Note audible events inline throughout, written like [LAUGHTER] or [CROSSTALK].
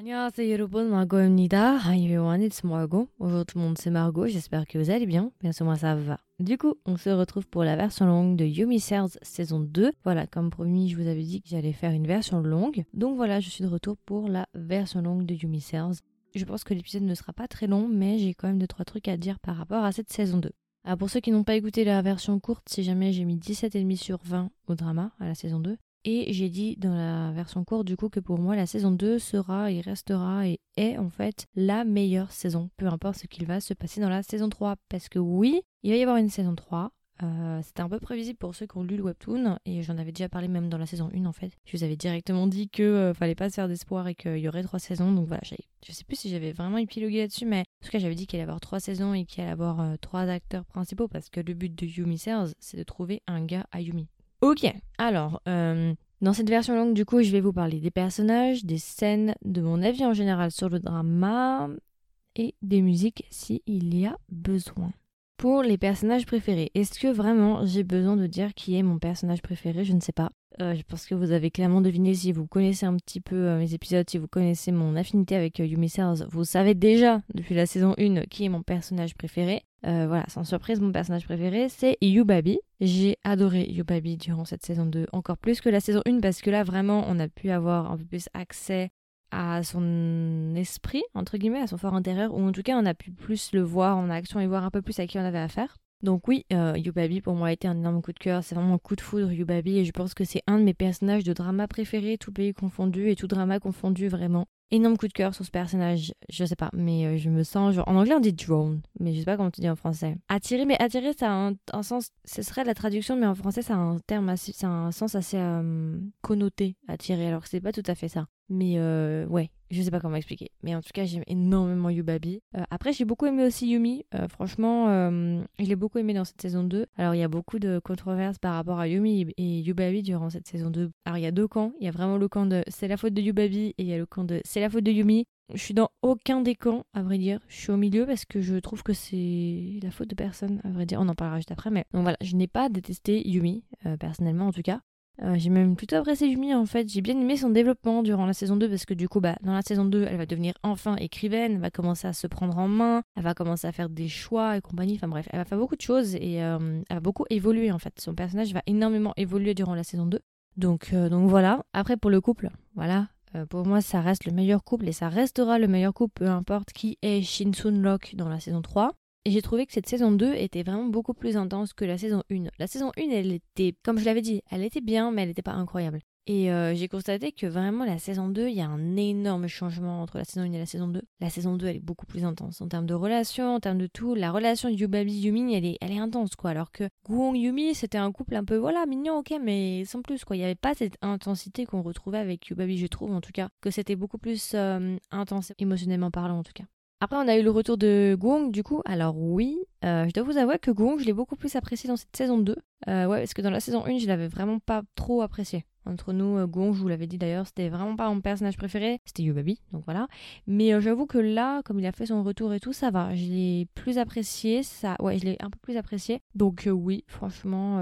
Annyeonghaseyo Margot Hi everyone, it's Margot. Bonjour tout le monde, c'est Margot, j'espère que vous allez bien. Bien sûr, moi ça va. Du coup, on se retrouve pour la version longue de Yumi Serves saison 2. Voilà, comme promis, je vous avais dit que j'allais faire une version longue. Donc voilà, je suis de retour pour la version longue de Yumi Serves. Je pense que l'épisode ne sera pas très long, mais j'ai quand même 2-3 trucs à dire par rapport à cette saison 2. Alors pour ceux qui n'ont pas écouté la version courte, si jamais j'ai mis 17,5 sur 20 au drama à la saison 2, et j'ai dit dans la version courte du coup que pour moi la saison 2 sera et restera et est en fait la meilleure saison, peu importe ce qu'il va se passer dans la saison 3. Parce que oui, il va y avoir une saison 3. Euh, c'était un peu prévisible pour ceux qui ont lu le webtoon et j'en avais déjà parlé même dans la saison 1 en fait. Je vous avais directement dit que euh, fallait pas se faire d'espoir et qu'il y aurait trois saisons. Donc voilà, je sais plus si j'avais vraiment épilogué là-dessus, mais en tout cas j'avais dit qu'il allait avoir trois saisons et qu'il allait y avoir euh, trois acteurs principaux parce que le but de Yumi Sales c'est de trouver un gars à Yumi. Ok, alors, euh, dans cette version longue, du coup, je vais vous parler des personnages, des scènes, de mon avis en général sur le drama et des musiques s'il y a besoin. Pour les personnages préférés, est-ce que vraiment j'ai besoin de dire qui est mon personnage préféré? Je ne sais pas. Euh, je pense que vous avez clairement deviné si vous connaissez un petit peu euh, mes épisodes, si vous connaissez mon affinité avec Yumi Cells, vous savez déjà depuis la saison 1 qui est mon personnage préféré. Euh, voilà, sans surprise, mon personnage préféré, c'est Yubabi. J'ai adoré Yubabi durant cette saison 2, encore plus que la saison 1, parce que là, vraiment, on a pu avoir un peu plus accès à son esprit, entre guillemets, à son fort intérieur, ou en tout cas, on a pu plus le voir en action et voir un peu plus à qui on avait affaire. Donc oui, euh, Yubabi pour moi a été un énorme coup de cœur, c'est vraiment un coup de foudre Yubabi et je pense que c'est un de mes personnages de drama préférés, tout pays confondu et tout drama confondu vraiment énorme coup de cœur sur ce personnage. Je sais pas, mais euh, je me sens. En anglais, on dit drone, mais je sais pas comment tu dis en français. Attirer, mais attirer, ça a un, sens. Ce serait la traduction, mais en français, ça a un terme assez. Ça un sens assez euh, connoté, attirer, alors c'est pas tout à fait ça. Mais euh, ouais, je sais pas comment expliquer. Mais en tout cas, j'aime énormément Yubabi. Euh, après, j'ai beaucoup aimé aussi Yumi. Euh, franchement, je l'ai beaucoup aimé dans cette saison 2. Alors, il y a beaucoup de controverses par rapport à Yumi et Yubabi durant cette saison 2. Alors, il y a deux camps. Il y a vraiment le camp de c'est la faute de Yubabi et il y a le camp de c'est la faute de Yumi. Je suis dans aucun des camps, à vrai dire. Je suis au milieu parce que je trouve que c'est la faute de personne, à vrai dire. On en parlera juste après, mais donc voilà, je n'ai pas détesté Yumi, personnellement en tout cas. Euh, j'ai même plutôt apprécié Yumi en fait. J'ai bien aimé son développement durant la saison 2 parce que du coup, bah, dans la saison 2, elle va devenir enfin écrivaine, elle va commencer à se prendre en main, elle va commencer à faire des choix et compagnie. Enfin bref, elle va faire beaucoup de choses et euh, elle va beaucoup évoluer en fait. Son personnage va énormément évoluer durant la saison 2. Donc, euh, donc voilà. Après, pour le couple, voilà. pour moi, ça reste le meilleur couple et ça restera le meilleur couple, peu importe qui est Shinsun Locke dans la saison 3. Et j'ai trouvé que cette saison 2 était vraiment beaucoup plus intense que la saison 1. La saison 1, elle était, comme je l'avais dit, elle était bien, mais elle n'était pas incroyable. Et euh, j'ai constaté que vraiment la saison 2, il y a un énorme changement entre la saison 1 et la saison 2. La saison 2, elle est beaucoup plus intense en termes de relations, en termes de tout. La relation Yubabi Yumi, elle est, elle est intense quoi. Alors que Guong Yumi, c'était un couple un peu voilà mignon, ok, mais sans plus quoi. Il n'y avait pas cette intensité qu'on retrouvait avec Yubabi, je trouve en tout cas, que c'était beaucoup plus euh, intense émotionnellement parlant en tout cas. Après, on a eu le retour de Gong, du coup. Alors oui, euh, je dois vous avouer que Gong, je l'ai beaucoup plus apprécié dans cette saison 2. Euh, ouais, parce que dans la saison 1, je l'avais vraiment pas trop apprécié. Entre nous, euh, Gong, je vous l'avais dit d'ailleurs, c'était vraiment pas mon personnage préféré. C'était Yubabi, donc voilà. Mais j'avoue que là, comme il a fait son retour et tout, ça va. Je l'ai plus apprécié. Ça... Ouais, je l'ai un peu plus apprécié. Donc oui, franchement,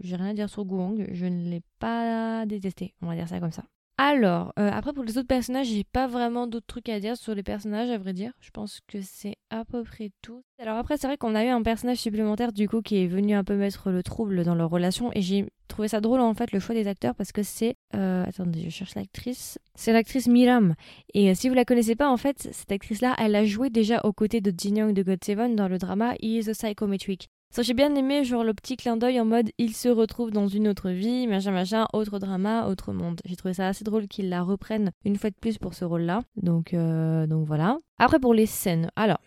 j'ai rien à dire sur Gong. Je ne l'ai pas détesté, on va dire ça comme ça. Alors, euh, après pour les autres personnages, j'ai pas vraiment d'autres trucs à dire sur les personnages, à vrai dire. Je pense que c'est à peu près tout. Alors après, c'est vrai qu'on a eu un personnage supplémentaire du coup qui est venu un peu mettre le trouble dans leur relation et j'ai trouvé ça drôle en fait le choix des acteurs parce que c'est euh, attendez je cherche l'actrice c'est l'actrice Miram et euh, si vous la connaissez pas en fait cette actrice là elle a joué déjà aux côtés de Jin Young de God Seven dans le drama He is a Psychometric j'ai bien aimé, genre le petit clin d'œil en mode il se retrouve dans une autre vie, machin, machin, autre drama, autre monde. J'ai trouvé ça assez drôle qu'ils la reprennent une fois de plus pour ce rôle-là. Donc, euh, donc voilà. Après, pour les scènes, alors,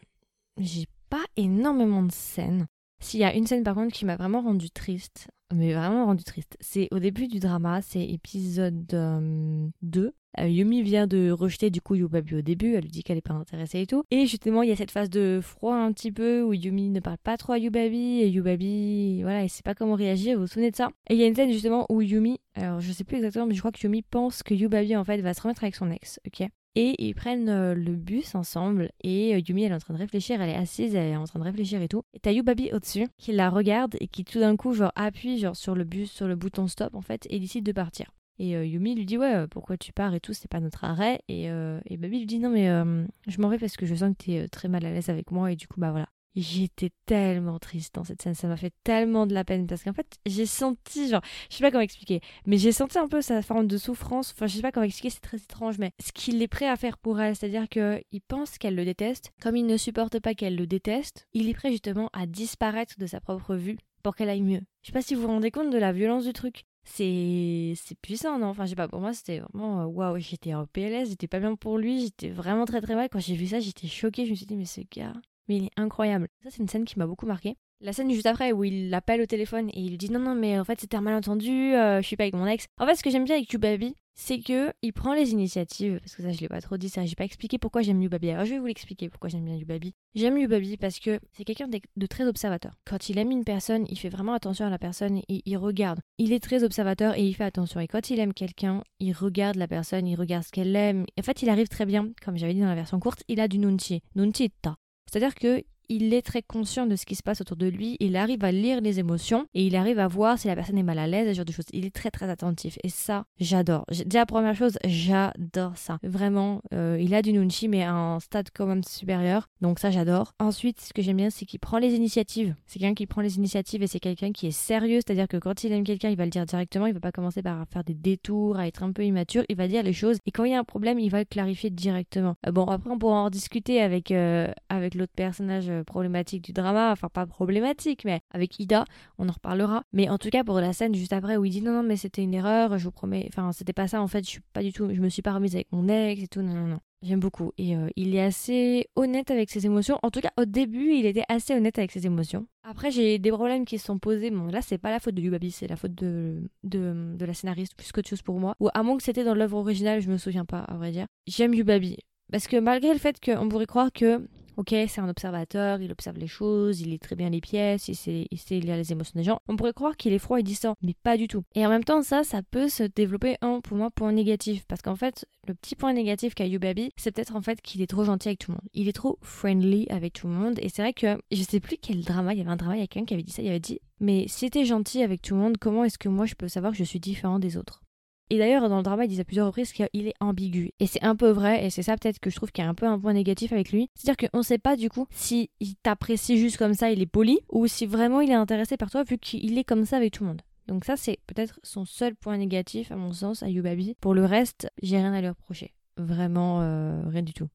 j'ai pas énormément de scènes. S'il y a une scène par contre qui m'a vraiment rendu triste, mais vraiment rendu triste, c'est au début du drama, c'est épisode 2. Euh, euh, Yumi vient de rejeter du coup Yubabi au début, elle lui dit qu'elle est pas intéressée et tout. Et justement, il y a cette phase de froid un petit peu où Yumi ne parle pas trop à Yubabi et Yubabi, voilà, il sait pas comment réagir, vous vous souvenez de ça? Et il y a une scène justement où Yumi, alors je sais plus exactement, mais je crois que Yumi pense que Yubabi en fait va se remettre avec son ex, ok? Et ils prennent euh, le bus ensemble et euh, Yumi elle est en train de réfléchir, elle est assise, elle est en train de réfléchir et tout. Et t'as Yubabi au-dessus qui la regarde et qui tout d'un coup genre appuie genre sur le bus, sur le bouton stop en fait et décide de partir. Et Yumi lui dit ouais, pourquoi tu pars et tout, c'est pas notre arrêt. Et, et Baby lui dit non mais je m'en vais parce que je sens que t'es très mal à l'aise avec moi et du coup bah voilà. J'étais tellement triste dans cette scène, ça m'a fait tellement de la peine parce qu'en fait j'ai senti, genre, je sais pas comment expliquer, mais j'ai senti un peu sa forme de souffrance, enfin je sais pas comment expliquer, c'est très étrange, mais ce qu'il est prêt à faire pour elle, c'est-à-dire qu'il pense qu'elle le déteste, comme il ne supporte pas qu'elle le déteste, il est prêt justement à disparaître de sa propre vue pour qu'elle aille mieux. Je sais pas si vous vous rendez compte de la violence du truc. C'est puissant, non? Enfin, je sais pas, pour moi c'était vraiment waouh, j'étais en PLS, j'étais pas bien pour lui, j'étais vraiment très très mal. Quand j'ai vu ça, j'étais choquée, je me suis dit, mais ce gars, mais il est incroyable. Ça, c'est une scène qui m'a beaucoup marqué. La scène juste après où il l'appelle au téléphone et il lui dit non non mais en fait c'était un malentendu, euh, je suis pas avec mon ex. En fait ce que j'aime bien avec Yubabi c'est que il prend les initiatives parce que ça je l'ai pas trop dit ça, j'ai pas expliqué pourquoi j'aime Yubabi. Alors je vais vous l'expliquer pourquoi j'aime bien Yubabi. J'aime Yubabi parce que c'est quelqu'un de, très observateur. Quand il aime une personne, il fait vraiment attention à la personne il regarde. Il est très observateur et il fait attention. Et quand il aime quelqu'un, il regarde la personne, il regarde ce qu'elle aime. En fait il arrive très bien, comme j'avais dit dans la version courte, il a du nunchi. Nunchi. C'est-à-dire que il est très conscient de ce qui se passe autour de lui, il arrive à lire les émotions et il arrive à voir si la personne est mal à l'aise, ce genre de choses. Il est très très attentif et ça, j'adore. Déjà, première chose, j'adore ça. Vraiment, euh, il a du nunchi mais à un stade quand même supérieur, donc ça j'adore. Ensuite, ce que j'aime bien, c'est qu'il prend les initiatives. C'est quelqu'un qui prend les initiatives et c'est quelqu'un qui est sérieux, c'est-à-dire que quand il aime quelqu'un, il va le dire directement, il va pas commencer par faire des détours, à être un peu immature, il va dire les choses et quand il y a un problème, il va le clarifier directement. Euh, bon, après on pourra en discuter avec, euh, avec l'autre personnage problématique du drama, enfin pas problématique, mais avec Ida, on en reparlera. Mais en tout cas pour la scène juste après où il dit non non mais c'était une erreur, je vous promets, enfin c'était pas ça en fait, je suis pas du tout, je me suis pas remise avec mon ex et tout, non non non. J'aime beaucoup et euh, il est assez honnête avec ses émotions. En tout cas, au début, il était assez honnête avec ses émotions. Après, j'ai des problèmes qui se sont posés. Bon, là, c'est pas la faute de Yubabi, c'est la faute de, de, de, la scénariste plus qu'autre chose pour moi. Ou à moins que c'était dans l'œuvre originale, je me souviens pas, à vrai dire. J'aime Yubabi. Parce que malgré le fait qu'on pourrait croire que ok, c'est un observateur, il observe les choses, il lit très bien les pièces, il sait, il lire les émotions des gens. On pourrait croire qu'il est froid et distant, mais pas du tout. Et en même temps, ça, ça peut se développer un, pour moi, point négatif. Parce qu'en fait, le petit point négatif qu'a Yubabi, c'est peut-être en fait qu'il est trop gentil avec tout le monde. Il est trop friendly avec tout le monde. Et c'est vrai que je sais plus quel drama, il y avait un drama, il y a quelqu'un qui avait dit ça, il avait dit, mais si t'es gentil avec tout le monde, comment est-ce que moi je peux savoir que je suis différent des autres? Et d'ailleurs, dans le drama, il dit à plusieurs reprises qu'il est ambigu. Et c'est un peu vrai, et c'est ça peut-être que je trouve qu'il y a un peu un point négatif avec lui. C'est-à-dire qu'on sait pas du coup si il t'apprécie juste comme ça, il est poli, ou si vraiment il est intéressé par toi vu qu'il est comme ça avec tout le monde. Donc ça, c'est peut-être son seul point négatif, à mon sens, à Yubabi. Pour le reste, j'ai rien à lui reprocher. Vraiment, euh, rien du tout.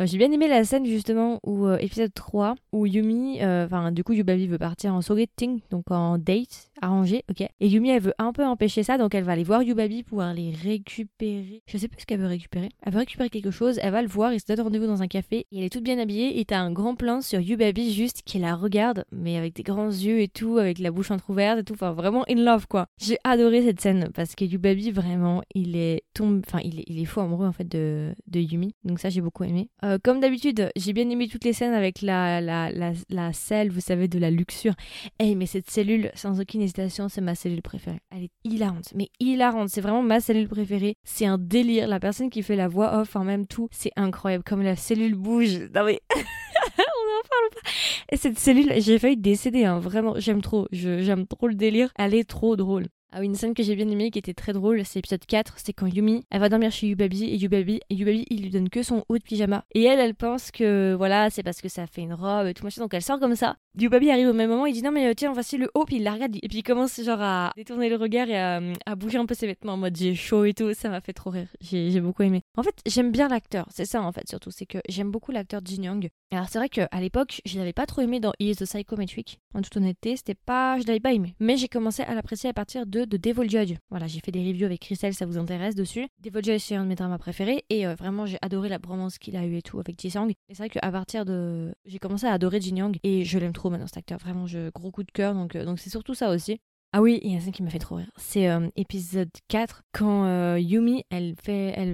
Euh, j'ai bien aimé la scène justement où euh, épisode 3 où Yumi, euh, enfin du coup Yubabi veut partir en sogeting, donc en date arrangé, ok. Et Yumi elle veut un peu empêcher ça, donc elle va aller voir Yubabi pour aller récupérer. Je sais plus ce qu'elle veut récupérer. Elle veut récupérer quelque chose, elle va le voir, il se donne rendez-vous dans un café et elle est toute bien habillée et t'as un grand plan sur Yubabi juste qui la regarde, mais avec des grands yeux et tout, avec la bouche entrouverte et tout, enfin vraiment in love quoi. J'ai adoré cette scène parce que Yubabi vraiment il est tombe, enfin il est, il est fou amoureux en fait de, de Yumi, donc ça j'ai beaucoup aimé. Euh, comme d'habitude, j'ai bien aimé toutes les scènes avec la, la, la, la selle, vous savez, de la luxure. Eh, mais cette cellule, sans aucune hésitation, c'est ma cellule préférée. Elle est hilarante, mais hilarante. C'est vraiment ma cellule préférée. C'est un délire. La personne qui fait la voix off en même tout, c'est incroyable. Comme la cellule bouge. Non mais. [LAUGHS] on en parle pas. Et cette cellule, j'ai failli décéder, hein. vraiment, j'aime trop, j'aime trop le délire, elle est trop drôle. Ah une scène que j'ai bien aimée, qui était très drôle, c'est l'épisode 4, c'est quand Yumi, elle va dormir chez Yubabi, et Yubabi, et Yubabi, il lui donne que son haut de pyjama. Et elle, elle pense que, voilà, c'est parce que ça fait une robe et tout machin, donc elle sort comme ça. Yubabi arrive au même moment, il dit non mais euh, tiens, voici le haut, puis il la regarde, et puis il commence genre à détourner le regard et à, bouger un peu ses vêtements en mode j'ai chaud et tout, ça m'a fait trop rire, j'ai beaucoup aimé. En fait, j'aime bien l'acteur, c'est ça en fait surtout, c'est que j'aime beaucoup l'acteur Jin Young. Alors c'est vrai qu'à l'époque, je l'avais pas trop aimé dans is the Psychometric, en toute honnêteté, c'était pas, je l'avais pas aimé. Mais j'ai commencé à l'apprécier à partir de, de Devil Judge. Voilà, j'ai fait des reviews avec Christelle, ça vous intéresse dessus. Devil Judge, c'est un de mes dramas préférés et euh, vraiment j'ai adoré la bromance qu'il a eu et tout avec Ji Sang. Et c'est vrai qu'à partir de. J'ai commencé à adorer Jin Young et je l'aime trop maintenant cet acteur, vraiment, je... gros coup de cœur donc euh, donc c'est surtout ça aussi. Ah oui, il y a un scène qui m'a fait trop rire. C'est euh, épisode 4, quand euh, Yumi, elle,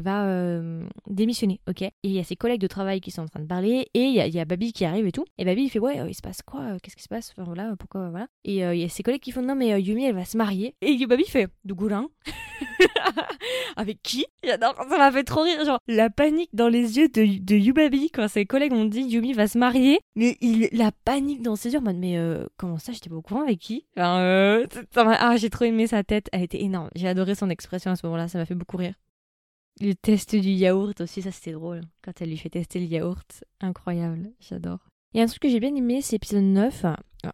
va euh, démissionner, ok? Et il y a ses collègues de travail qui sont en train de parler, et il y a, Babi qui arrive et tout. Et Babi, il fait, ouais, il se passe quoi Qu'est-ce qui se passe? Enfin voilà, pourquoi, voilà. Et il y a ses collègues qui font, non mais Yumi, elle va se marier. Et Babi fait, de goulin [LAUGHS] Avec qui? J'adore, ça m'a fait trop rire. Genre, la panique dans les yeux de, de Yubabi quand ses collègues ont dit Yumi va se marier. Mais il, la panique dans ses yeux en mode, mais comment ça, j'étais pas au courant avec qui? Ah, j'ai trop aimé sa tête, elle était énorme. J'ai adoré son expression à ce moment-là, ça m'a fait beaucoup rire. Le test du yaourt aussi, ça c'était drôle. Quand elle lui fait tester le yaourt, incroyable, j'adore. Et un truc que j'ai bien aimé, c'est épisode 9.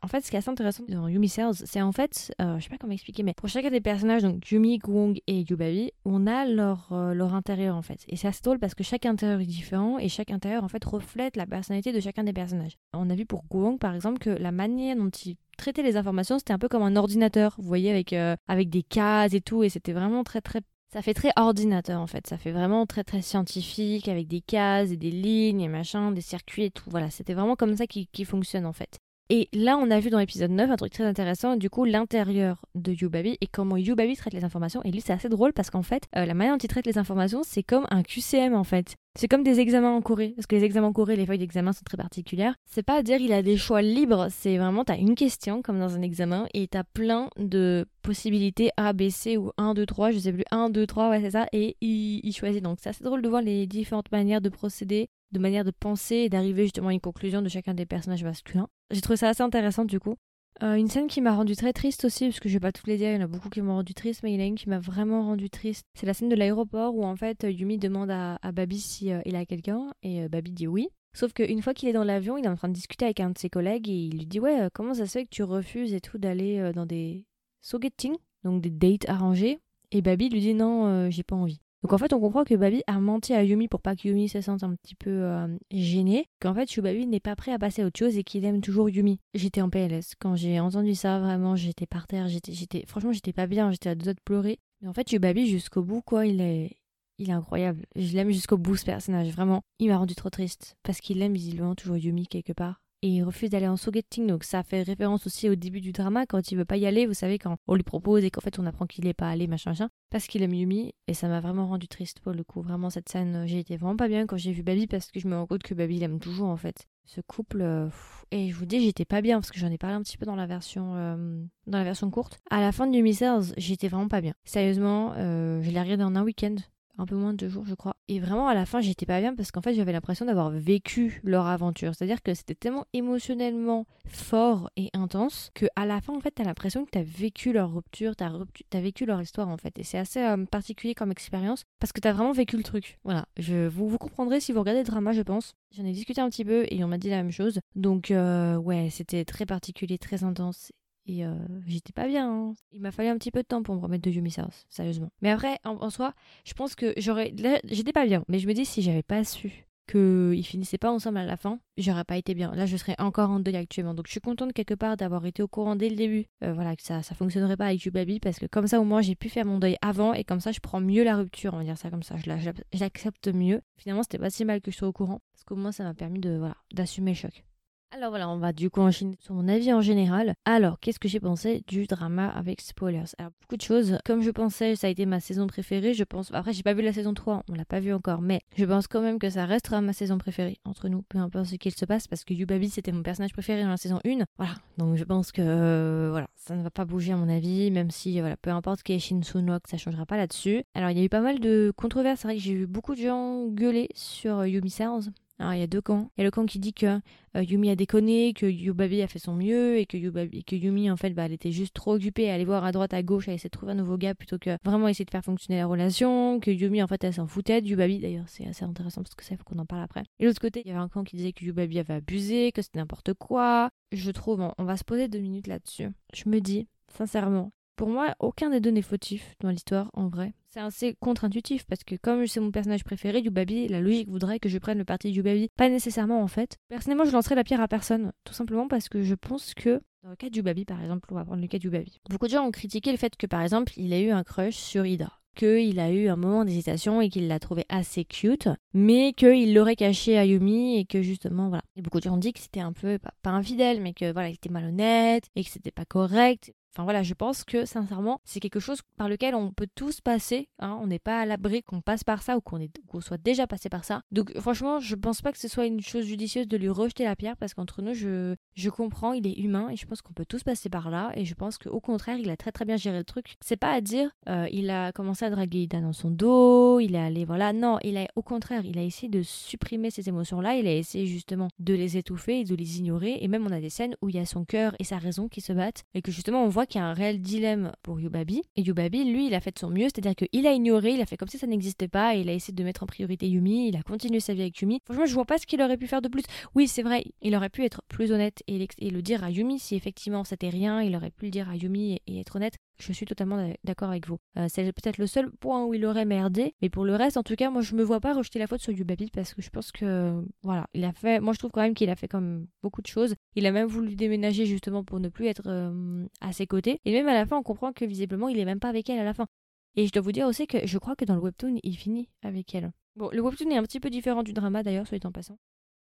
En fait, ce qui est assez intéressant dans Yumi Cells, c'est en fait, euh, je sais pas comment expliquer, mais pour chacun des personnages, donc Yumi, Guong et Yubabi, on a leur, euh, leur intérieur en fait. Et c'est assez drôle parce que chaque intérieur est différent et chaque intérieur en fait reflète la personnalité de chacun des personnages. On a vu pour Guong par exemple que la manière dont il traitait les informations, c'était un peu comme un ordinateur, vous voyez, avec, euh, avec des cases et tout, et c'était vraiment très très ça fait très ordinateur en fait, ça fait vraiment très très scientifique avec des cases et des lignes et machin, des circuits et tout. Voilà, c'était vraiment comme ça qui, qui fonctionne en fait. Et là, on a vu dans l'épisode 9 un truc très intéressant, du coup, l'intérieur de Yubabi et comment Yubabi traite les informations. Et lui, c'est assez drôle parce qu'en fait, euh, la manière dont il traite les informations, c'est comme un QCM en fait. C'est comme des examens en Corée, parce que les examens en Corée, les feuilles d'examen sont très particulières. C'est pas à dire il a des choix libres, c'est vraiment t'as une question comme dans un examen et t'as plein de possibilités A, B, C ou 1, 2, 3, je sais plus, 1, 2, 3, ouais c'est ça, et il, il choisit. Donc c'est assez drôle de voir les différentes manières de procéder de manière de penser et d'arriver justement à une conclusion de chacun des personnages masculins. J'ai trouvé ça assez intéressant du coup. Euh, une scène qui m'a rendu très triste aussi, parce que je vais pas toutes les dire, il y en a beaucoup qui m'ont rendu triste, mais il y en a une qui m'a vraiment rendu triste. C'est la scène de l'aéroport où en fait Yumi demande à, Babi si euh, a quelqu'un et euh, Babi dit oui. Sauf qu'une fois qu'il est dans l'avion, il est en train de discuter avec un de ses collègues et il lui dit ouais comment ça se fait que tu refuses et tout d'aller dans des sogetting, donc des dates arrangés. Et Babi lui dit non j'ai pas envie. Donc en fait, on comprend que Babi a menti à Yumi pour pas que Yumi se sente un petit peu euh, gênée, qu'en fait Babi n'est pas prêt à passer à autre chose et qu'il aime toujours Yumi. J'étais en PLS quand j'ai entendu ça, vraiment, j'étais par terre, j'étais, j'étais, franchement, j'étais pas bien, j'étais à deux doigts de pleurer. Mais en fait, Babi jusqu'au bout, quoi, il est, il est incroyable. Je l'aime jusqu'au bout ce personnage, vraiment. Il m'a rendu trop triste parce qu'il aime visiblement toujours Yumi quelque part et il refuse d'aller en sogetting. Donc ça fait référence aussi au début du drama quand il veut pas y aller. Vous savez, quand on lui propose et qu'en fait on apprend qu'il est pas allé, machin, machin, parce qu'il aime Yumi. Et ça m'a vraiment rendu triste pour le coup. Vraiment, cette scène, j'ai été vraiment pas bien quand j'ai vu Baby parce que je me rends compte que Baby l'aime toujours en fait. Ce couple, euh, et je vous dis, j'étais pas bien parce que j'en ai parlé un petit peu dans la version, euh, dans la version courte. À la fin de Yumi j'étais vraiment pas bien. Sérieusement, euh, je l'ai regardé en un week-end un peu moins de deux jours, je crois. Et vraiment, à la fin, j'étais pas bien parce qu'en fait, j'avais l'impression d'avoir vécu leur aventure. C'est-à-dire que c'était tellement émotionnellement fort et intense que à la fin, en fait, t'as l'impression que t'as vécu leur rupture, t'as, as vécu leur histoire, en fait. Et c'est assez euh, particulier comme expérience parce que t'as vraiment vécu le truc. Voilà. Je, vous, vous comprendrez si vous regardez le drama, je pense. J'en ai discuté un petit peu et on m'a dit la même chose. Donc, euh, ouais, c'était très particulier, très intense et euh, j'étais pas bien. Hein. Il m'a fallu un petit peu de temps pour me remettre de Yumi South, sérieusement. Mais après, en, soi, je pense que j'aurais. J'étais pas bien. Mais je me dis, si j'avais pas su qu'ils finissaient pas ensemble à la fin, j'aurais pas été bien. Là, je serais encore en deuil actuellement. Donc, je suis contente quelque part d'avoir été au courant dès le début. Euh, voilà, que ça, ça fonctionnerait pas avec Yubabi parce que comme ça, au moins, j'ai pu faire mon deuil avant et comme ça, je prends mieux la rupture. On va dire ça comme ça. Je l'accepte mieux. Finalement, c'était pas si mal que je sois au courant parce qu'au moins, ça m'a permis de voilà d'assumer le choc. Alors voilà, on va du coup enchaîner sur mon avis en général. Alors, qu'est-ce que j'ai pensé du drama avec spoilers? Alors, beaucoup de choses. Comme je pensais, ça a été ma saison préférée. Je pense. Après, j'ai pas vu la saison 3, on l'a pas vu encore, mais je pense quand même que ça restera ma saison préférée entre nous, peu importe ce qu'il se passe, parce que Yubabi c'était mon personnage préféré dans la saison 1. Voilà, donc je pense que euh, voilà, ça ne va pas bouger à mon avis, même si voilà, peu importe qui est Shin Sunok, ça changera pas là-dessus. Alors, il y a eu pas mal de controverses. C'est vrai que j'ai vu beaucoup de gens gueuler sur Yumi Stars alors, il y a deux camps. Il y a le camp qui dit que euh, Yumi a déconné, que Yubabi a fait son mieux et que, Yubabi, que Yumi, en fait, bah, elle était juste trop occupée à aller voir à droite, à gauche, à essayer de trouver un nouveau gars plutôt que vraiment essayer de faire fonctionner la relation. Que Yumi, en fait, elle s'en foutait de Yubabi. D'ailleurs, c'est assez intéressant parce que ça, faut qu'on en parle après. Et l'autre côté, il y avait un camp qui disait que Yubabi avait abusé, que c'était n'importe quoi. Je trouve, on va se poser deux minutes là-dessus. Je me dis, sincèrement, pour moi, aucun des deux n'est fautif dans l'histoire, en vrai. C'est assez contre-intuitif parce que comme c'est mon personnage préféré, Yubabi, la logique voudrait que je prenne le parti de Yubabi. Pas nécessairement en fait. Personnellement, je lancerai la pierre à personne. Tout simplement parce que je pense que dans le cas de Yubabi, par exemple, on va prendre le cas de Yubabi. Beaucoup de gens ont critiqué le fait que, par exemple, il a eu un crush sur Ida qu'il a eu un moment d'hésitation et qu'il l'a trouvé assez cute, mais qu'il l'aurait caché à Yumi et que justement, voilà. Beaucoup de gens ont dit que c'était un peu, pas, pas infidèle, mais que voilà, il était malhonnête et que c'était pas correct. Enfin voilà, je pense que sincèrement, c'est quelque chose par lequel on peut tous passer. Hein. On n'est pas à l'abri qu'on passe par ça ou qu'on soit déjà passé par ça. Donc franchement, je pense pas que ce soit une chose judicieuse de lui rejeter la pierre parce qu'entre nous, je, je comprends, il est humain et je pense qu'on peut tous passer par là. Et je pense qu'au contraire, il a très très bien géré le truc. C'est pas à dire, euh, il a commencé à draguer Ida dans son dos, il est allé, voilà. Non, il a au contraire, il a essayé de supprimer ces émotions-là. Il a essayé justement de les étouffer et de les ignorer. Et même on a des scènes où il y a son cœur et sa raison qui se battent et que justement on voit qu'il y a un réel dilemme pour Yubabi. Et Yubabi, lui, il a fait de son mieux, c'est-à-dire qu'il a ignoré, il a fait comme si ça n'existait pas il a essayé de mettre en priorité Yumi. Il a continué sa vie avec Yumi. Franchement, je vois pas ce qu'il aurait pu faire de plus. Oui, c'est vrai, il aurait pu être plus honnête et, le dire à Yumi si effectivement c'était rien. Il aurait pu le dire à Yumi et, être honnête. Je suis totalement d'accord avec vous. Euh, c'est peut-être le seul point où il aurait merdé, mais pour le reste, en tout cas, moi je me vois pas rejeter la faute sur Yubabi parce que je pense que voilà, il a fait. Moi je trouve quand même qu'il a fait comme beaucoup de choses. Il a même voulu déménager justement pour ne plus être euh, à ses côtés. Et même à la fin, on comprend que visiblement il est même pas avec elle à la fin. Et je dois vous dire aussi que je crois que dans le webtoon, il finit avec elle. Bon, le webtoon est un petit peu différent du drama d'ailleurs, soit en passant.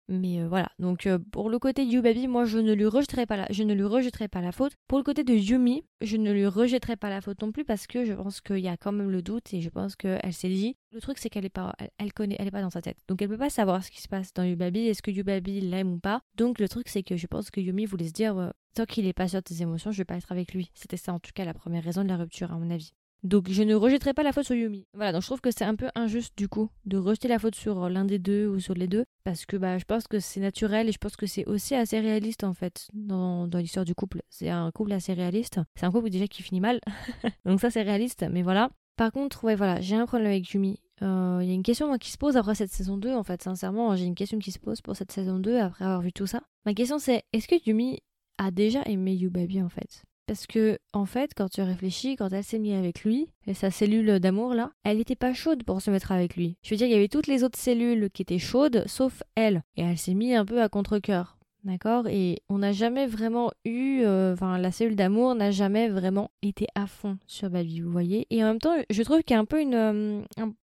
Mais euh, voilà, donc euh, pour le côté de Yubabi, moi je ne lui rejetterai pas la, je ne lui rejetterai pas la faute. Pour le côté de Yumi, je ne lui rejetterai pas la faute non plus parce que je pense qu'il y a quand même le doute et je pense qu'elle s'est dit. Le truc c'est qu'elle est pas, elle, connaît, elle est pas dans sa tête, donc elle peut pas savoir ce qui se passe dans Yubabi, est-ce que Yubabi l'aime ou pas. Donc le truc c'est que je pense que Yumi voulait se dire, tant qu'il est pas sûr de ses émotions, je vais pas être avec lui. C'était ça en tout cas la première raison de la rupture à mon avis. Donc je ne rejetterai pas la faute sur Yumi. Voilà, donc je trouve que c'est un peu injuste du coup de rejeter la faute sur l'un des deux ou sur les deux parce que bah je pense que c'est naturel et je pense que c'est aussi assez réaliste en fait dans, l'histoire du couple. C'est un couple assez réaliste. C'est un couple déjà qui finit mal. [LAUGHS] donc ça c'est réaliste, mais voilà. Par contre, ouais voilà, j'ai un problème avec Yumi. Euh, il y a une question qui se pose après cette saison 2 en fait, sincèrement, j'ai une question qui se pose pour cette saison 2 après avoir vu tout ça. Ma question c'est est-ce que Yumi a déjà aimé Yubabi en fait? Parce que, en fait, quand tu réfléchis, quand elle s'est mise avec lui, et sa cellule d'amour là, elle n'était pas chaude pour se mettre avec lui. Je veux dire, il y avait toutes les autres cellules qui étaient chaudes, sauf elle. Et elle s'est mise un peu à contre-coeur. D'accord Et on n'a jamais vraiment eu. Euh, enfin, la cellule d'amour n'a jamais vraiment été à fond sur Baby, vous voyez Et en même temps, je trouve qu'il y a un peu une. Euh,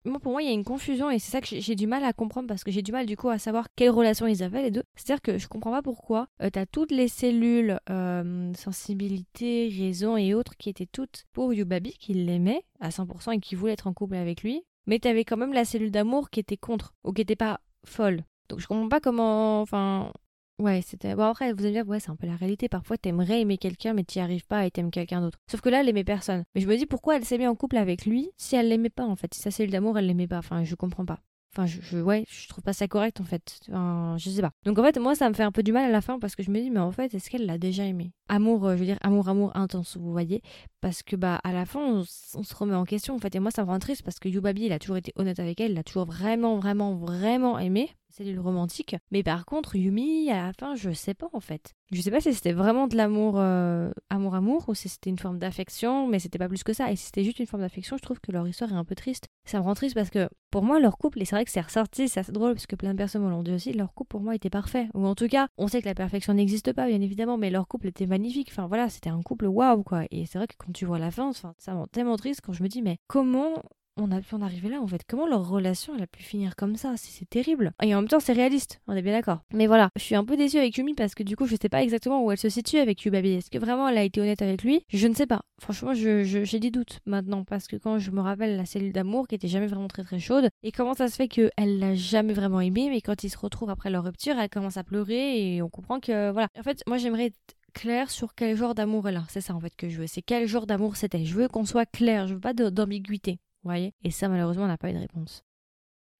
moi, pour moi, il y a une confusion et c'est ça que j'ai du mal à comprendre parce que j'ai du mal du coup à savoir quelle relation ils avaient les deux. C'est-à-dire que je comprends pas pourquoi euh, tu as toutes les cellules sensibilité, raison et autres qui étaient toutes pour Yubabi, qui l'aimait à 100% et qui voulait être en couple avec lui. Mais tu avais quand même la cellule d'amour qui était contre ou qui était pas folle. Donc je comprends pas comment. Enfin, Ouais, c'était. Bon, après, vous allez dire, ouais, c'est un peu la réalité. Parfois, t'aimerais aimer quelqu'un, mais t'y arrives pas et t'aimes quelqu'un d'autre. Sauf que là, elle aimait personne. Mais je me dis, pourquoi elle s'est mise en couple avec lui si elle l'aimait pas, en fait? Si sa cellule d'amour, elle l'aimait pas. Enfin, je comprends pas. Enfin, je, ouais, je trouve pas ça correct, en fait. Enfin, je sais pas. Donc, en fait, moi, ça me fait un peu du mal à la fin parce que je me dis, mais en fait, est-ce qu'elle l'a déjà aimé? Amour, euh, je veux dire, amour, amour intense, vous voyez? Parce que, bah, à la fin, on, on, se remet en question, en fait. Et moi, ça me rend triste parce que Yubabi, il a toujours été honnête avec elle, il a toujours vraiment, vraiment, vraiment aimé cellule romantique. Mais par contre, Yumi, à la fin, je sais pas en fait. Je sais pas si c'était vraiment de l'amour, euh, amour-amour, ou si c'était une forme d'affection, mais c'était pas plus que ça. Et si c'était juste une forme d'affection, je trouve que leur histoire est un peu triste. Ça me rend triste parce que pour moi, leur couple, et c'est vrai que c'est ressorti, c'est assez drôle parce que plein de personnes l'ont dit aussi, leur couple pour moi était parfait. Ou en tout cas, on sait que la perfection n'existe pas, bien évidemment, mais leur couple était magnifique. Enfin voilà, c'était un couple waouh quoi. Et c'est vrai que quand tu vois la fin, ça me rend tellement triste quand je me dis, mais comment on a pu en arriver là en fait Comment leur relation elle a pu finir comme ça? C'est terrible. Et en même temps c'est réaliste, on est bien d'accord. Mais voilà, je suis un peu déçue avec Yumi parce que du coup je sais pas exactement où elle se situe avec Yubabi. Est-ce que vraiment elle a été honnête avec lui? Je ne sais pas. Franchement j'ai des doutes maintenant parce que quand je me rappelle la cellule d'amour qui était jamais vraiment très très chaude et comment ça se fait qu'elle l'a jamais vraiment aimé mais quand ils se retrouvent après leur rupture elle commence à pleurer et on comprend que voilà. En fait moi j'aimerais clair sur quel genre d'amour elle a. C'est ça en fait que je veux. C'est quel genre d'amour c'était. Je veux qu'on soit clair. Je veux pas d'ambiguïté voyez? Et ça, malheureusement, on n'a pas eu de réponse.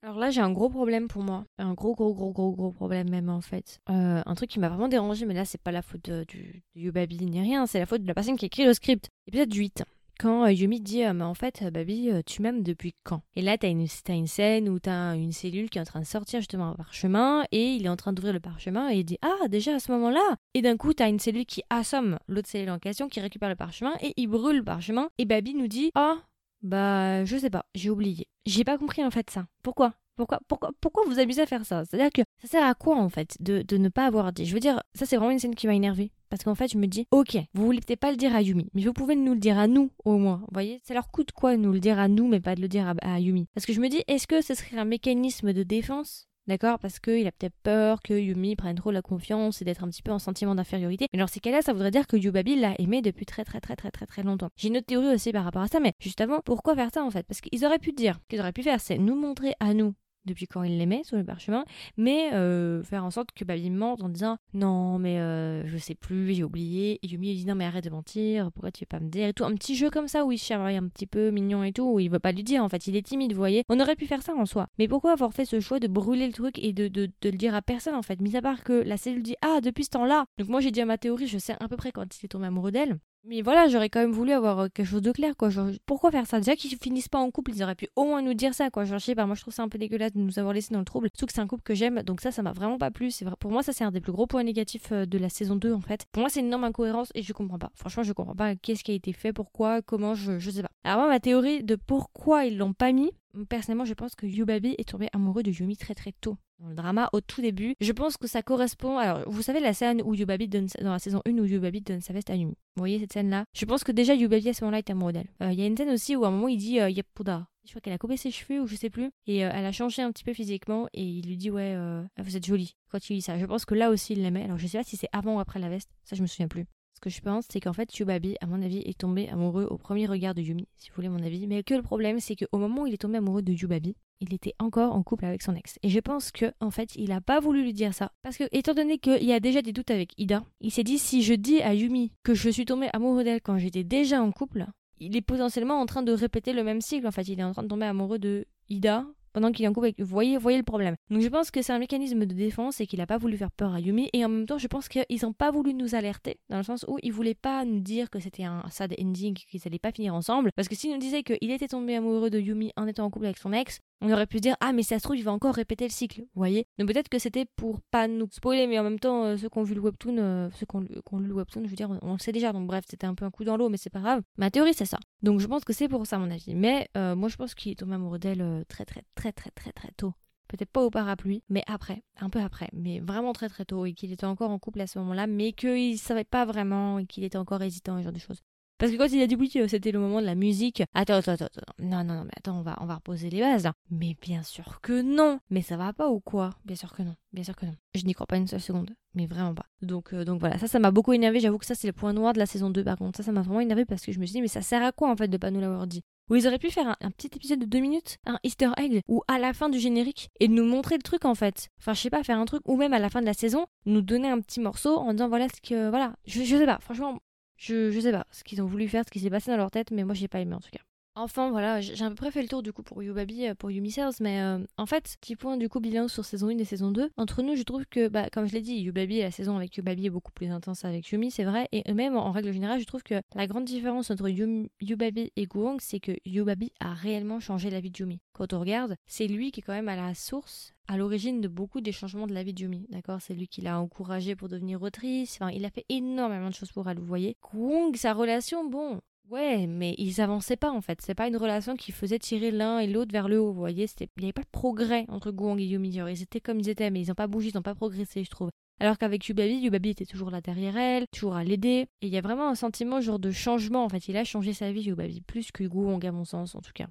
Alors là, j'ai un gros problème pour moi. Un gros, gros, gros, gros, gros problème même, en fait. Euh, un truc qui m'a vraiment dérangé, mais là, c'est pas la faute du, Yubabi ni rien, c'est la faute de la personne qui écrit le script. Épisode 8 quand euh, Yumi dit euh, en fait Babi tu m'aimes depuis quand? Et là t'as une as une scène où t'as une cellule qui est en train de sortir justement un parchemin et il est en train d'ouvrir le parchemin et il dit ah déjà à ce moment là et d'un coup t'as une cellule qui assomme l'autre cellule en question qui récupère le parchemin et il brûle le parchemin et Babi nous dit ah bah, je sais pas, j'ai oublié. J'ai pas compris en fait ça. Pourquoi? Pourquoi, pourquoi, pourquoi vous amusez à faire ça? C'est-à-dire que ça sert à quoi en fait de, ne pas avoir dit? Je veux dire, ça c'est vraiment une scène qui m'a énervé. Parce qu'en fait, je me dis, ok, vous voulez peut-être pas le dire à Yumi, mais vous pouvez nous le dire à nous au moins. Vous voyez, ça leur coûte quoi nous le dire à nous, mais pas de le dire à, Yumi? Parce que je me dis, est-ce que ce serait un mécanisme de défense? D'accord? Parce qu'il a peut-être peur que Yumi prenne trop la confiance et d'être un petit peu en sentiment d'infériorité. Mais dans ces cas-là, ça voudrait dire que Yubabi l'a aimé depuis très très très très très très longtemps. J'ai une autre théorie aussi par rapport à ça, mais juste avant, pourquoi faire ça en fait? Parce qu'ils auraient pu dire, qu'ils auraient pu faire, c'est nous montrer à nous depuis quand il l'aimait sur le parchemin, mais euh, faire en sorte que Babi mente en disant non mais euh, je sais plus, j'ai oublié, et Yumi lui dit non mais arrête de mentir, pourquoi tu veux pas me dire? et tout, un petit jeu comme ça où il chamaille un petit peu mignon et tout, où il veut pas lui dire en fait, il est timide, vous voyez, on aurait pu faire ça en soi, mais pourquoi avoir fait ce choix de brûler le truc et de, de, de le dire à personne en fait, mis à part que la cellule dit ah depuis ce temps-là, donc moi j'ai dit à ma théorie, je sais à peu près quand il est tombé amoureux d'elle, mais voilà, j'aurais quand même voulu avoir euh, quelque chose de clair, quoi. Pourquoi faire ça? Déjà qu'ils finissent pas en couple, ils auraient pu au moins nous dire ça, quoi. Genre, je sais pas, moi je trouve ça un peu dégueulasse de nous avoir laissé dans le trouble. Surtout que c'est un couple que j'aime, donc ça, ça m'a vraiment pas plu. C'est pour moi, ça c'est un des plus gros points négatifs euh, de la saison 2, en fait. Pour moi, c'est une énorme incohérence et je comprends pas. Franchement, je comprends pas qu'est-ce qui a été fait, pourquoi, comment, je, je sais pas. Alors, moi, ma théorie de pourquoi ils l'ont pas mis, personnellement, je pense que Yubabi est tombé amoureux de Yumi très très tôt dans le drama au tout début. Je pense que ça correspond. Alors, vous savez la scène où Yubabi donne dans la saison 1 où Yubabi donne sa veste à Yumi. Vous voyez cette scène là Je pense que déjà Yubabi à ce moment-là était amoureux d'elle. Euh, il y a une scène aussi où à un moment il dit euh. Je crois qu'elle a coupé ses cheveux ou je sais plus. Et euh, elle a changé un petit peu physiquement et il lui dit ouais euh, vous êtes jolie quand il dit ça. Je pense que là aussi il l'aimait. Alors je sais pas si c'est avant ou après la veste. Ça je me souviens plus. Ce que je pense, c'est qu'en fait, Yubabi, à mon avis, est tombé amoureux au premier regard de Yumi, si vous voulez mon avis. Mais que le problème, c'est qu'au moment où il est tombé amoureux de Yubabi, il était encore en couple avec son ex. Et je pense que, en fait, il a pas voulu lui dire ça. Parce que, étant donné qu'il y a déjà des doutes avec Ida, il s'est dit si je dis à Yumi que je suis tombé amoureux d'elle quand j'étais déjà en couple, il est potentiellement en train de répéter le même cycle. En fait, il est en train de tomber amoureux de Ida pendant qu'il est en couple avec... Vous voyez, voyez le problème. Donc je pense que c'est un mécanisme de défense et qu'il a pas voulu faire peur à Yumi. Et en même temps, je pense qu'ils n'ont pas voulu nous alerter, dans le sens où ils voulaient pas nous dire que c'était un sad ending, qu'ils n'allaient pas finir ensemble. Parce que s'ils nous disaient qu'il était tombé amoureux de Yumi en étant en couple avec son ex, on aurait pu dire ah mais ça se trouve il va encore répéter le cycle, vous voyez? Donc peut-être que c'était pour pas nous spoiler, mais en même temps euh, ceux qui ont vu le webtoon, euh, ceux qui ont, lu le webtoon, je veux dire, on, le sait déjà. Donc bref, c'était un peu un coup dans l'eau, mais c'est pas grave. Ma théorie c'est ça. Donc je pense que c'est pour ça mon avis. Mais euh, moi je pense qu'il est tombé amoureux d'elle très très très très très très tôt. Peut-être pas au parapluie, mais après, un peu après, mais vraiment très très tôt, et qu'il était encore en couple à ce moment-là, mais qu'il savait pas vraiment, et qu'il était encore hésitant, et ce genre de choses. Parce que quand il a dit oui, euh, c'était le moment de la musique. Attends, attends, attends, attends. Non, non, non, mais attends, on va, on va reposer les bases là. Mais bien sûr que non. Mais ça va pas ou quoi? Bien sûr que non. Bien sûr que non. Je n'y crois pas une seule seconde. Mais vraiment pas. Donc, euh, donc voilà, ça, ça m'a beaucoup énervé. J'avoue que ça, c'est le point noir de la saison 2 par contre. Ça, ça m'a vraiment énervé parce que je me suis dit, mais ça sert à quoi en fait de pas nous l'avoir dit? Où ils auraient pu faire un, petit épisode de deux minutes, un easter egg, ou à la fin du générique, et nous montrer le truc en fait. Enfin, je sais pas, faire un truc, ou même à la fin de la saison, nous donner un petit morceau en disant voilà ce que. Voilà, je, je sais pas, franchement, je, je sais pas ce qu'ils ont voulu faire, ce qui s'est passé dans leur tête, mais moi j'ai pas aimé en tout cas. Enfin voilà, j'ai à peu près fait le tour du coup pour Yubabi, pour Yumi Cells, mais euh, en fait, petit point du coup bilan sur saison 1 et saison 2. Entre nous, je trouve que, bah, comme je l'ai dit, Yubabi, la saison avec Yubabi est beaucoup plus intense avec Yumi, c'est vrai, et même en règle générale, je trouve que la grande différence entre Yumi, Yubabi et Guong, c'est que Yubabi a réellement changé la vie de Yumi. Quand on regarde, c'est lui qui est quand même à la source à l'origine de beaucoup des changements de la vie de Yumi, d'accord? C'est lui qui l'a encouragé pour devenir autrice, enfin, il a fait énormément de choses pour elle, vous voyez. Kwong, sa relation, bon, Ouais, mais ils avançaient pas en fait. C'est pas une relation qui faisait tirer l'un et l'autre vers le haut. Vous voyez, il n'y avait pas de progrès entre Guang et Yumi. Ils étaient comme ils étaient, mais ils n'ont pas bougé, ils n'ont pas progressé, je trouve. Alors qu'avec Yubabi, Yubabi était toujours là derrière elle, toujours à l'aider. Et il y a vraiment un sentiment genre de changement. En fait, il a changé sa vie, Yubabi, plus que Guang à mon sens en tout cas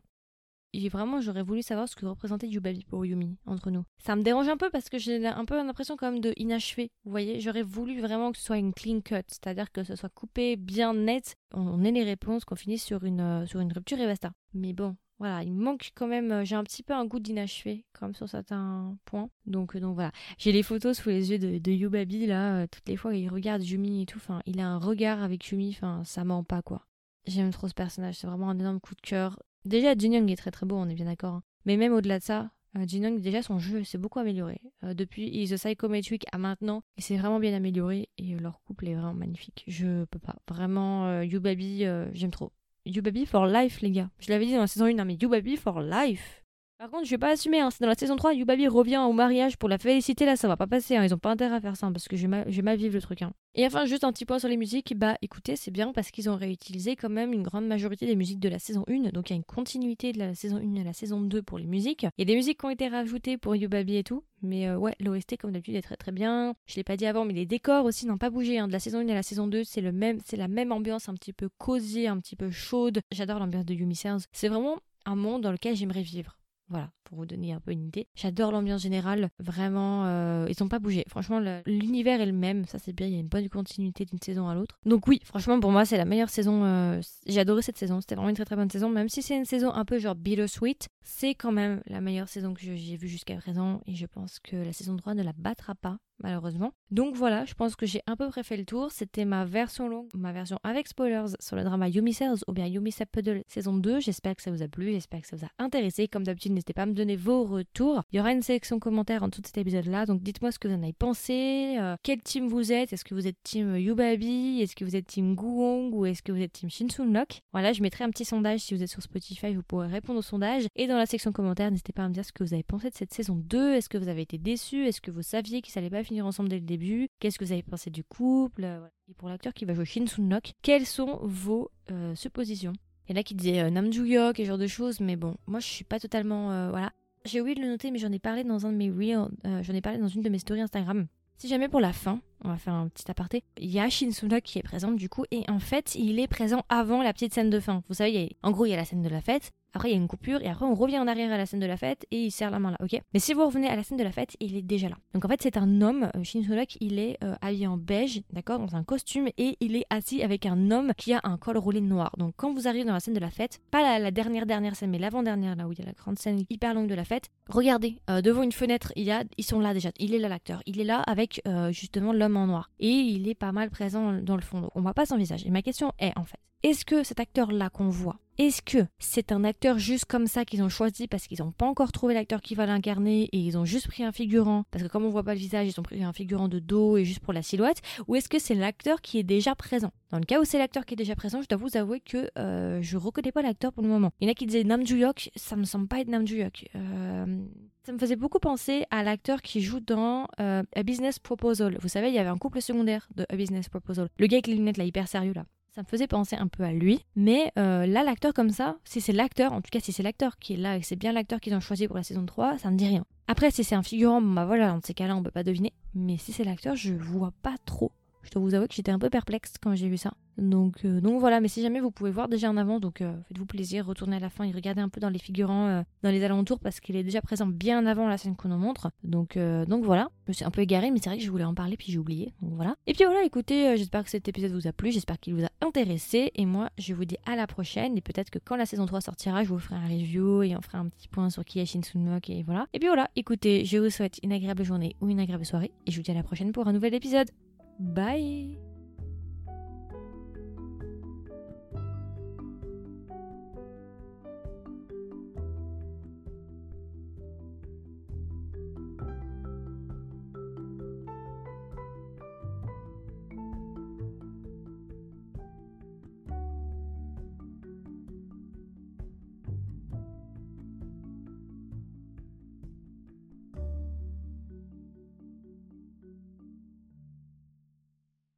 et vraiment j'aurais voulu savoir ce que représentait Yubabi pour Yumi entre nous. Ça me dérange un peu parce que j'ai un peu l'impression quand même de inachevé. Vous voyez, j'aurais voulu vraiment que ce soit une clean cut, c'est-à-dire que ce soit coupé bien net, on ait les réponses, qu'on finisse sur une euh, sur une rupture et basta. Mais bon, voilà, il manque quand même, euh, j'ai un petit peu un goût d'inachevé, comme sur certains points. Donc, euh, donc voilà, j'ai les photos sous les yeux de, de Yubabi, là, toutes les fois il regarde Yumi et tout, enfin, il a un regard avec Yumi, enfin, ça ment pas, quoi. J'aime trop ce personnage, c'est vraiment un énorme coup de cœur. Déjà, Jin Young est très très beau, on est bien d'accord. Hein. Mais même au-delà de ça, euh, Jin Young, déjà son jeu s'est beaucoup amélioré. Euh, depuis The Psychometric à maintenant, il s'est vraiment bien amélioré et euh, leur couple est vraiment magnifique. Je peux pas. Vraiment, Yubabi, euh, j'aime trop. Yubabi for life, les gars. Je l'avais dit dans la saison 1, hein, mais Yubabi for life. Par contre, je vais pas assumer, hein. c'est dans la saison 3, Yubabi revient au mariage pour la féliciter, là ça va pas passer, hein. ils ont pas intérêt à faire ça, hein, parce que je vais mal vivre le truc. Et enfin, juste un petit point sur les musiques, bah écoutez, c'est bien parce qu'ils ont réutilisé quand même une grande majorité des musiques de la saison 1, donc il y a une continuité de la saison 1 à la saison 2 pour les musiques. Il y a des musiques qui ont été rajoutées pour Yubabi et tout, mais euh, ouais, l'OST comme d'habitude est très très bien. Je l'ai pas dit avant, mais les décors aussi n'ont pas bougé, de la saison 1 à la saison 2, c'est c'est la même ambiance un petit peu cosy, un petit peu chaude. J'adore l'ambiance de Yumi. C'est vraiment un monde dans lequel j'aimerais vivre. Voilà, pour vous donner un peu une idée. J'adore l'ambiance générale, vraiment, euh, ils n'ont pas bougé. Franchement, l'univers est le même, ça c'est bien, il y a une bonne continuité d'une saison à l'autre. Donc oui, franchement, pour moi, c'est la meilleure saison. Euh, j'ai adoré cette saison, c'était vraiment une très très bonne saison, même si c'est une saison un peu genre bittersweet, c'est quand même la meilleure saison que j'ai vue jusqu'à présent et je pense que la saison 3 ne la battra pas malheureusement. Donc voilà, je pense que j'ai un peu fait le tour. C'était ma version longue, ma version avec spoilers sur le drama Yumi Cells ou bien Yumi Puddle saison 2. J'espère que ça vous a plu, j'espère que ça vous a intéressé. Comme d'habitude, n'hésitez pas à me donner vos retours. Il y aura une sélection commentaire en tout cet épisode-là, donc dites-moi ce que vous en avez pensé, euh, quel team vous êtes, est-ce que vous êtes team Yubabi, est-ce que vous êtes team Guong? Ou est-ce que vous êtes team Shinsunlock. Voilà, je mettrai un petit sondage si vous êtes sur Spotify, vous pourrez répondre au sondage. Et dans la section commentaire, n'hésitez pas à me dire ce que vous avez pensé de cette saison 2. Est-ce que vous avez été déçu Est-ce que vous saviez qu'ils n'allaient pas finir ensemble dès le début Qu'est-ce que vous avez pensé du couple Et pour l'acteur qui va jouer Shin Sun-nok, quelles sont vos euh, suppositions? En a qui disaient euh, Nam Joo-hyuk et ce genre de choses, mais bon, moi je suis pas totalement... Euh, voilà. J'ai oublié de le noter, mais j'en ai parlé dans un de mes reels, j'en ai parlé dans une de mes stories Instagram. Si jamais pour la fin, on va faire un petit aparté, il y a Shin Sun-ok qui est présent du coup, et en fait, il est présent avant la petite scène de fin. Vous savez, en gros, il y a la scène de la fête, après, il y a une coupure et après, on revient en arrière à la scène de la fête et il serre la main là, ok? Mais si vous revenez à la scène de la fête, il est déjà là. Donc en fait, c'est un homme, euh, Shin Solok, il est euh, habillé en beige, d'accord, dans un costume et il est assis avec un homme qui a un col roulé noir. Donc quand vous arrivez dans la scène de la fête, pas la, dernière dernière scène, mais l'avant-dernière là où il y a la grande scène hyper longue de la fête, regardez, euh, devant une fenêtre, il y a, ils sont là déjà. Il est là l'acteur. Il est là avec justement l'homme en noir et il est pas mal présent dans le fond. Donc on voit pas son visage. Et ma question est en fait, est-ce que cet acteur-là qu'on voit, est-ce que c'est un acteur juste comme ça qu'ils ont choisi parce qu'ils n'ont pas encore trouvé l'acteur qui va l'incarner et ils ont juste pris un figurant Parce que comme on voit pas le visage, ils ont pris un figurant de dos et juste pour la silhouette? Ou est-ce que c'est l'acteur qui est déjà présent? Dans le cas où c'est l'acteur qui est déjà présent, je dois vous avouer que euh, je reconnais pas l'acteur pour le moment. Il y en a qui disaient Nam Joo-hyuk, ça me semble pas être Nam. Euh, ça me faisait beaucoup penser à l'acteur qui joue dans euh, A Business Proposal. Vous savez, il y avait un couple secondaire de A Business Proposal. Le gars avec les lunettes là, hyper sérieux là. Ça me faisait penser un peu à lui. Mais euh, là, l'acteur comme ça, si c'est l'acteur, en tout cas si c'est l'acteur qui est là et c'est bien l'acteur qu'ils ont choisi pour la saison 3, ça me dit rien. Après, si c'est un figurant, bah voilà, dans ces cas-là, on peut pas deviner. Mais si c'est l'acteur, je vois pas trop. Je dois vous avouer que j'étais un peu perplexe quand j'ai vu ça. Donc, euh, voilà, mais si jamais vous pouvez voir déjà en avant, donc euh, faites-vous plaisir, retournez à la fin et regardez un peu dans les figurants, euh, dans les alentours, parce qu'il est déjà présent bien avant la scène qu'on nous montre. Donc, donc voilà, je me suis un peu égarée, mais c'est vrai que je voulais en parler, puis j'ai oublié. Voilà. Et puis voilà, écoutez, j'espère que cet épisode vous a plu, j'espère qu'il vous a intéressé, et moi, je vous dis à la prochaine, et peut-être que quand la saison 3 sortira, je vous ferai un review, et on fera un petit point sur qui est Shin Sunmok, et voilà. Et puis voilà, écoutez, je vous souhaite une agréable journée ou une agréable soirée, et je vous dis à la prochaine pour un nouvel épisode. Bye